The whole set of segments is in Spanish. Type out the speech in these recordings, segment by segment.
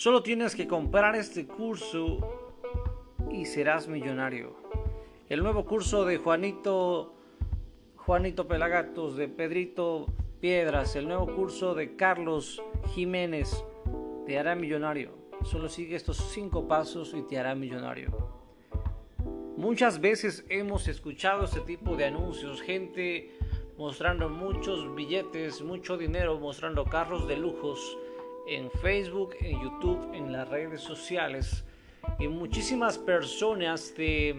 Solo tienes que comprar este curso y serás millonario. El nuevo curso de Juanito Juanito Pelagatos, de Pedrito Piedras, el nuevo curso de Carlos Jiménez te hará millonario. Solo sigue estos cinco pasos y te hará millonario. Muchas veces hemos escuchado este tipo de anuncios, gente mostrando muchos billetes, mucho dinero, mostrando carros de lujos en Facebook, en YouTube, en las redes sociales. Y muchísimas personas te,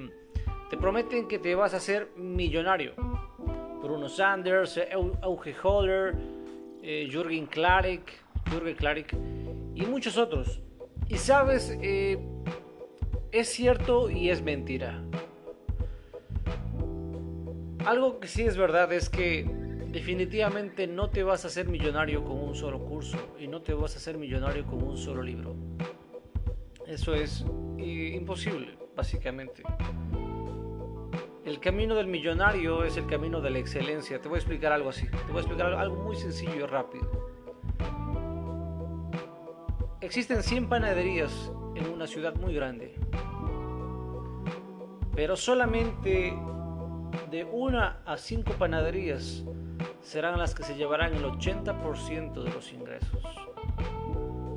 te prometen que te vas a hacer millonario. Bruno Sanders, Auge Holler, eh, Jürgen Klarik, Jürgen Klarik y muchos otros. Y sabes, eh, es cierto y es mentira. Algo que sí es verdad es que definitivamente no te vas a hacer millonario con un solo curso y no te vas a hacer millonario con un solo libro. Eso es eh, imposible, básicamente. El camino del millonario es el camino de la excelencia. Te voy a explicar algo así. Te voy a explicar algo muy sencillo y rápido. Existen 100 panaderías en una ciudad muy grande. Pero solamente de una a cinco panaderías serán las que se llevarán el 80% de los ingresos.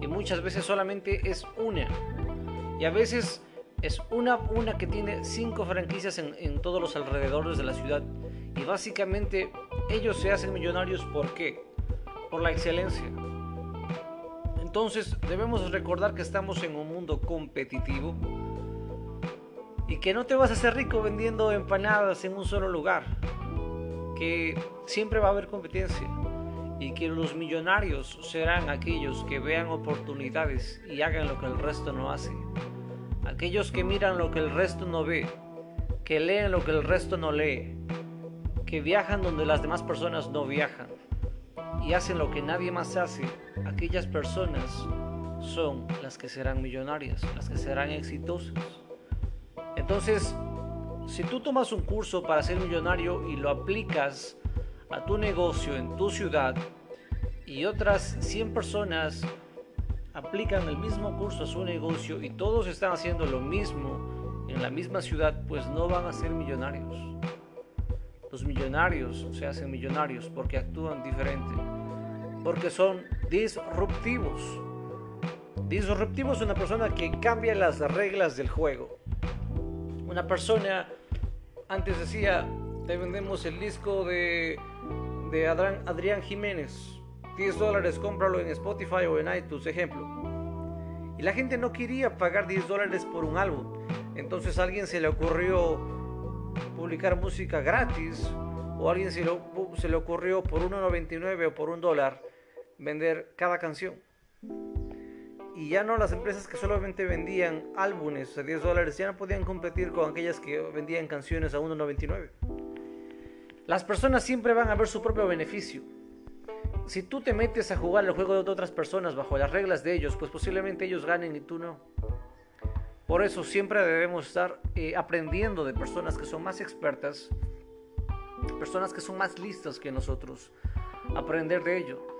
Y muchas veces solamente es una. Y a veces es una, una que tiene cinco franquicias en, todos los alrededores de la ciudad. Y básicamente ellos se hacen millonarios ¿por qué? Por la excelencia. Entonces debemos recordar que estamos en un mundo competitivo y que no te vas a hacer rico vendiendo empanadas en un solo lugar. Que siempre va a haber competencia y que los millonarios serán aquellos que vean oportunidades y hagan lo que el resto no hace aquellos que miran lo que el resto no ve, que leen lo que el resto no lee, que viajan donde las demás personas no viajan y hacen lo que nadie más hace, aquellas personas son las que serán millonarias, las que serán exitosas. Entonces, si tú tomas un curso para ser millonario y lo aplicas a tu negocio en tu ciudad y otras 100 personas aplican el mismo curso a su negocio y todos están haciendo lo mismo en la misma ciudad, pues no van a ser millonarios. Los millonarios se hacen millonarios porque actúan diferente, porque son disruptivos. Disruptivo es una persona que cambia las reglas del juego. Una persona, antes decía, te vendemos el disco de, de Adrián, Adrián Jiménez 10 dólares, cómpralo en Spotify o en iTunes, ejemplo. Y la gente no quería pagar 10 dólares por un álbum. Entonces a alguien se le ocurrió publicar música gratis o a alguien se, se le ocurrió por 1.99 o por un dólar vender cada canción. Y ya no las empresas que solamente vendían álbumes a 10 dólares ya no podían competir con aquellas que vendían canciones a 1.99. Las personas siempre van a ver su propio beneficio si tú te metes a jugar el juego de otras personas bajo las reglas de ellos, pues posiblemente ellos ganen y tú no. Por eso siempre debemos estar eh, aprendiendo de personas que son más expertas, personas que son más listas que nosotros, aprender de ello.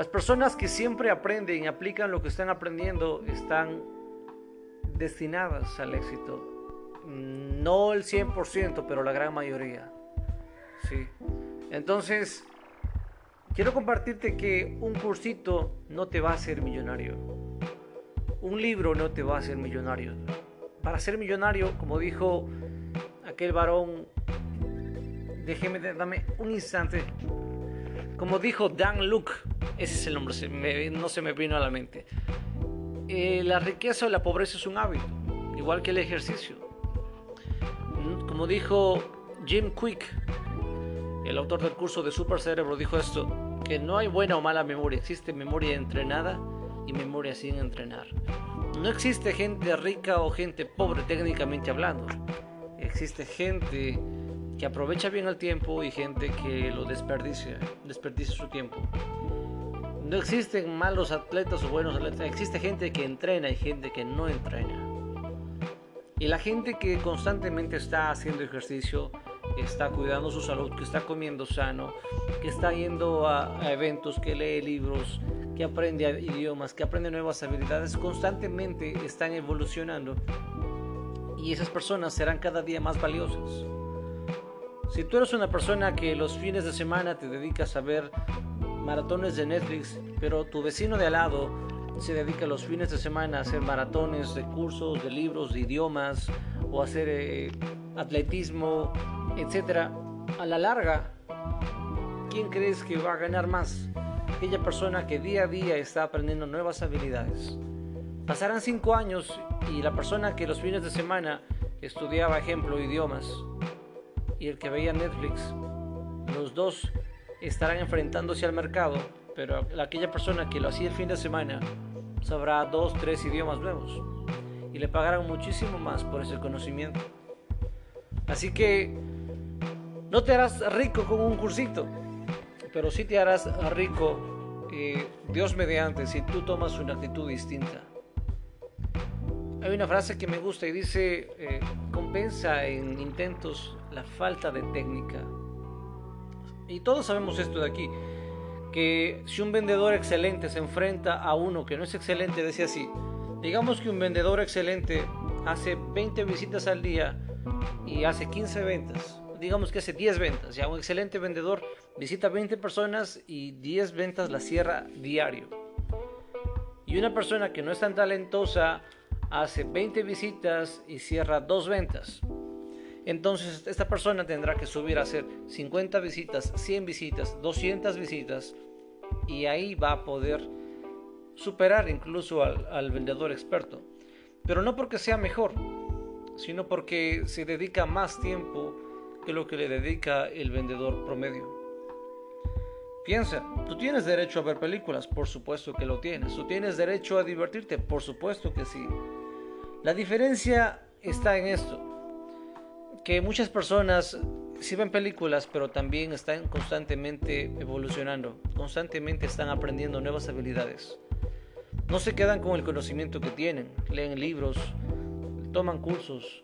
Las personas que siempre aprenden y aplican lo que están aprendiendo están destinadas al éxito. No el 100%, pero la gran mayoría. Sí. Entonces, Quiero compartirte que un cursito no te va a hacer millonario. Un libro no te va a hacer millonario. Para ser millonario, como dijo aquel varón, déjeme, dame un instante. Como dijo Dan Luke, ese es el nombre, no se me vino a la mente. Eh, la riqueza o la pobreza es un hábito, igual que el ejercicio. Como dijo Jim Quick, el autor del curso de Super Cerebro dijo esto, que no hay buena o mala memoria, existe memoria entrenada y memoria sin entrenar. No existe gente rica o gente pobre técnicamente hablando. Existe gente que aprovecha bien el tiempo y gente que lo desperdicia, desperdicia su tiempo. No existen malos atletas o buenos atletas, existe gente que entrena y gente que no entrena. Y la gente que constantemente está haciendo ejercicio está cuidando su salud, que está comiendo sano, que está yendo a, eventos, que lee libros, que aprende idiomas, que aprende nuevas habilidades, constantemente están evolucionando y esas personas serán cada día más valiosas. Si tú eres una persona que los fines de semana te dedicas a ver maratones de Netflix, pero tu vecino de al lado se dedica los fines de semana a hacer maratones de cursos, de libros, de idiomas o hacer eh, atletismo, etc. A la larga, ¿quién crees que va a ganar más? Aquella persona que día a día está aprendiendo nuevas habilidades. Pasarán cinco años y la persona que los fines de semana estudiaba, ejemplo, idiomas y el que veía Netflix, los dos estarán enfrentándose al mercado, pero aquella persona que lo hacía el fin de semana sabrá dos, tres idiomas nuevos y le pagarán muchísimo más por ese conocimiento. Así que no te harás rico con un cursito, pero sí te harás rico, eh, Dios mediante, si tú tomas una actitud distinta. Hay una frase que me gusta y dice, eh, compensa en intentos la falta de técnica. Y todos sabemos esto de aquí, que si un vendedor excelente se enfrenta a uno que no es excelente, decía así, digamos que un vendedor excelente hace 20 visitas al día y hace 15 ventas, digamos que hace 10 ventas, ya un excelente vendedor visita 20 personas y 10 ventas la cierra diario. Y una persona que no es tan talentosa, hace 20 visitas y cierra dos ventas. Entonces esta persona tendrá que subir a hacer 50 visitas, 100 visitas, 200 visitas y ahí va a poder superar incluso al, vendedor experto. Pero no porque sea mejor, sino porque se dedica más tiempo que lo que le dedica el vendedor promedio. Piensa, tú tienes derecho a ver películas, por supuesto que lo tienes. Tú tienes derecho a divertirte, por supuesto que sí. La diferencia está en esto, que muchas personas sí ven películas, pero también están constantemente evolucionando, constantemente están aprendiendo nuevas habilidades. No se quedan con el conocimiento que tienen, leen libros, toman cursos.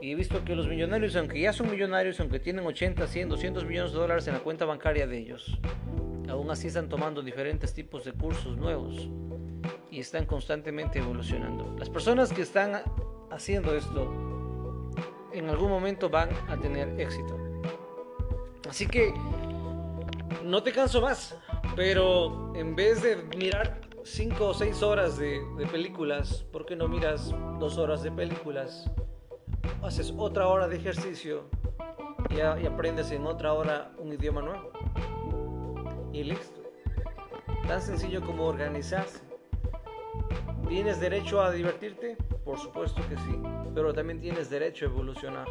Y he visto que los millonarios, aunque ya son millonarios, aunque tienen 80, 100, 200 millones de dólares en la cuenta bancaria de ellos, aún así están tomando diferentes tipos de cursos nuevos y están constantemente evolucionando. Las personas que están haciendo esto en algún momento van a tener éxito. Así que no te canso más, pero en vez de mirar 5 o 6 horas de, películas, ¿por qué no miras 2 horas de películas? Haces otra hora de ejercicio y, y aprendes en otra hora un idioma nuevo. Y listo. Tan sencillo como organizarse. ¿Tienes derecho a divertirte? Por supuesto que sí, pero también tienes derecho a evolucionar.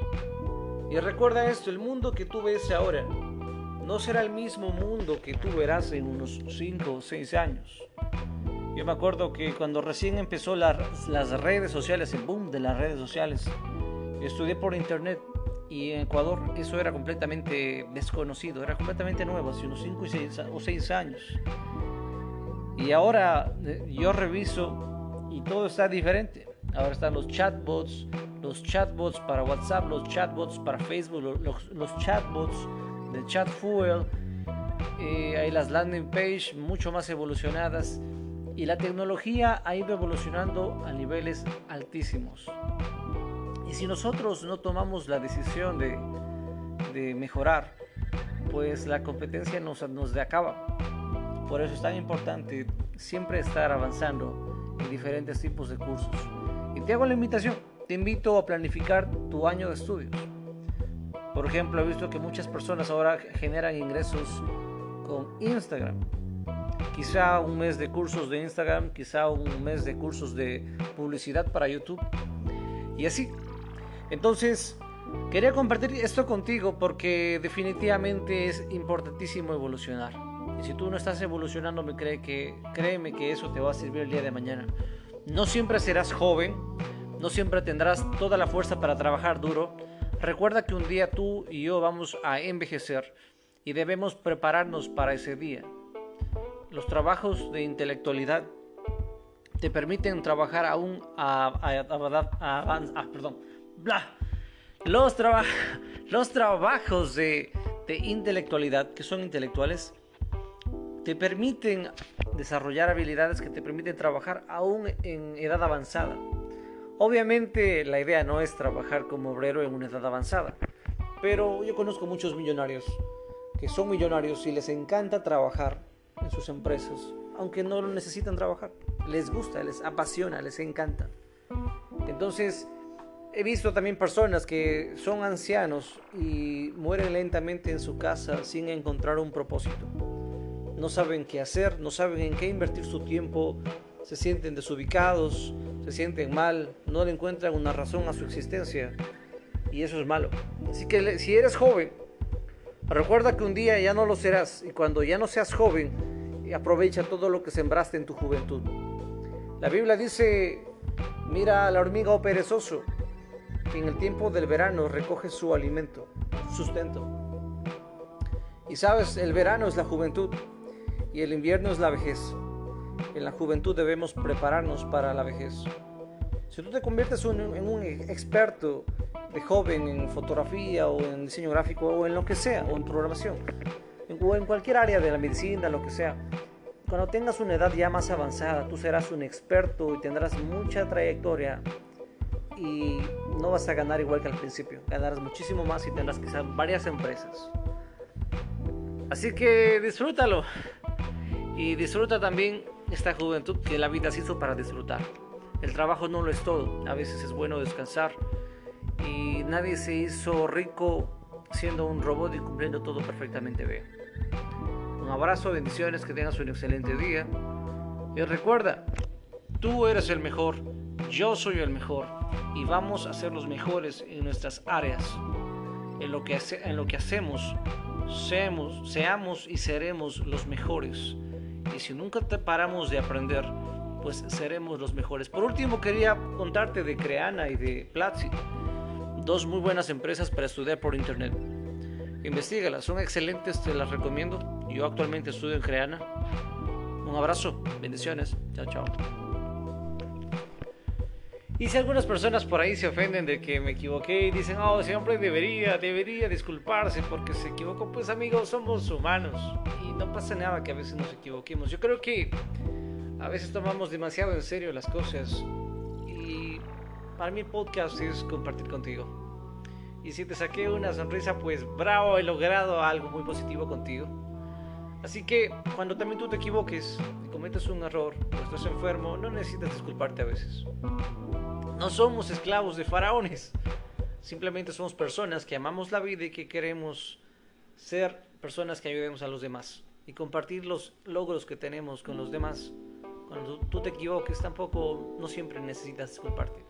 Y recuerda esto, el mundo que tú ves ahora no será el mismo mundo que tú verás en unos 5 o 6 años. Yo me acuerdo que cuando recién empezó las redes sociales, el boom de las redes sociales, estudié por internet y en Ecuador eso era completamente desconocido, era completamente nuevo, hace unos 5 o 6 años. Y ahora eh, yo reviso y todo está diferente. Ahora están los chatbots, los chatbots para WhatsApp, los chatbots para Facebook, los, chatbots de ChatFuel. Eh, hay las landing page mucho más evolucionadas y la tecnología ha ido evolucionando a niveles altísimos. Y si nosotros no tomamos la decisión de, de mejorar, pues la competencia nos, nos acaba. Por eso es tan importante siempre estar avanzando diferentes tipos de cursos. Y te hago la invitación, te invito a planificar tu año de estudios. Por ejemplo, he visto que muchas personas ahora generan ingresos con Instagram. Quizá un mes de cursos de Instagram, quizá un mes de cursos de publicidad para YouTube. Y así. Entonces, quería compartir esto contigo porque definitivamente es importantísimo evolucionar. Y si tú no estás evolucionando, me cree que, créeme que eso te va a servir el día de mañana. No siempre serás joven, no siempre tendrás toda la fuerza para trabajar duro. Recuerda que un día tú y yo vamos a envejecer y debemos prepararnos para ese día. Los trabajos de intelectualidad te permiten trabajar aún a, a, perdón, Los, los trabajos de intelectualidad, que son intelectuales, te permiten desarrollar habilidades que te permiten trabajar aún en edad avanzada. Obviamente la idea no es trabajar como obrero en una edad avanzada, pero yo conozco muchos millonarios que son millonarios y les encanta trabajar en sus empresas, aunque no lo necesitan trabajar. Les gusta, les apasiona, les encanta. Entonces, he visto también personas que son ancianos y mueren lentamente en su casa sin encontrar un propósito. No saben qué hacer, no saben en qué invertir su tiempo, se sienten desubicados, se sienten mal, no le encuentran una razón a su existencia y eso es malo. Así que si eres joven, recuerda que un día ya no lo serás y cuando ya no seas joven, aprovecha todo lo que sembraste en tu juventud. La Biblia dice, mira a la hormiga o perezoso, que en el tiempo del verano recoge su alimento, su sustento. Y sabes, el verano es la juventud y el invierno es la vejez. En la juventud debemos prepararnos para la vejez. Si tú te conviertes en un experto de joven en fotografía o en diseño gráfico o en lo que sea, o en programación, o en cualquier área de la medicina, lo que sea, cuando tengas una edad ya más avanzada, tú serás un experto y tendrás mucha trayectoria y no vas a ganar igual que al principio. Ganarás muchísimo más y tendrás que varias empresas. Así que disfrútalo. Y disfruta también esta juventud que la vida se hizo para disfrutar. El trabajo no lo es todo. A veces es bueno descansar. Y nadie se hizo rico siendo un robot y cumpliendo todo perfectamente bien. Un abrazo, bendiciones, que tengas un excelente día. Y recuerda, tú eres el mejor, yo soy el mejor y vamos a ser los mejores en nuestras áreas. En lo que, en lo que hacemos, seamos, seamos y seremos los mejores. Y si nunca te paramos de aprender, pues seremos los mejores. Por último, quería contarte de Creana y de Platzi, dos muy buenas empresas para estudiar por internet. Investígalas, son excelentes, te las recomiendo. Yo actualmente estudio en Creana. Un abrazo, bendiciones, chao, chao. Y si algunas personas por ahí se ofenden de que me equivoqué y dicen, oh, siempre debería, debería disculparse porque se equivocó, pues amigos, somos humanos no pasa nada que a veces nos equivoquemos. Yo creo que a veces tomamos demasiado en serio las cosas y para mí el podcast es compartir contigo. Y si te saqué una sonrisa, pues bravo, he logrado algo muy positivo contigo. Así que cuando también tú te equivoques cometes un error o estás enfermo, no necesitas disculparte a veces. No somos esclavos de faraones. Simplemente somos personas que amamos la vida y que queremos ser personas que ayudemos a los demás y compartir los logros que tenemos con los demás. Cuando tú te equivoques, tampoco no siempre necesitas disculparte.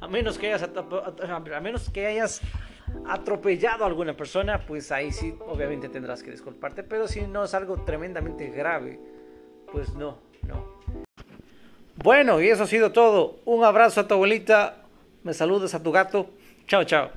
A menos que hayas, a menos que hayas atropellado a alguna persona, pues ahí sí, obviamente tendrás que disculparte. Pero si no es algo tremendamente grave, pues no, no. Bueno, y eso ha sido todo. Un abrazo a tu abuelita. Me saludas a tu gato. Chao, chao.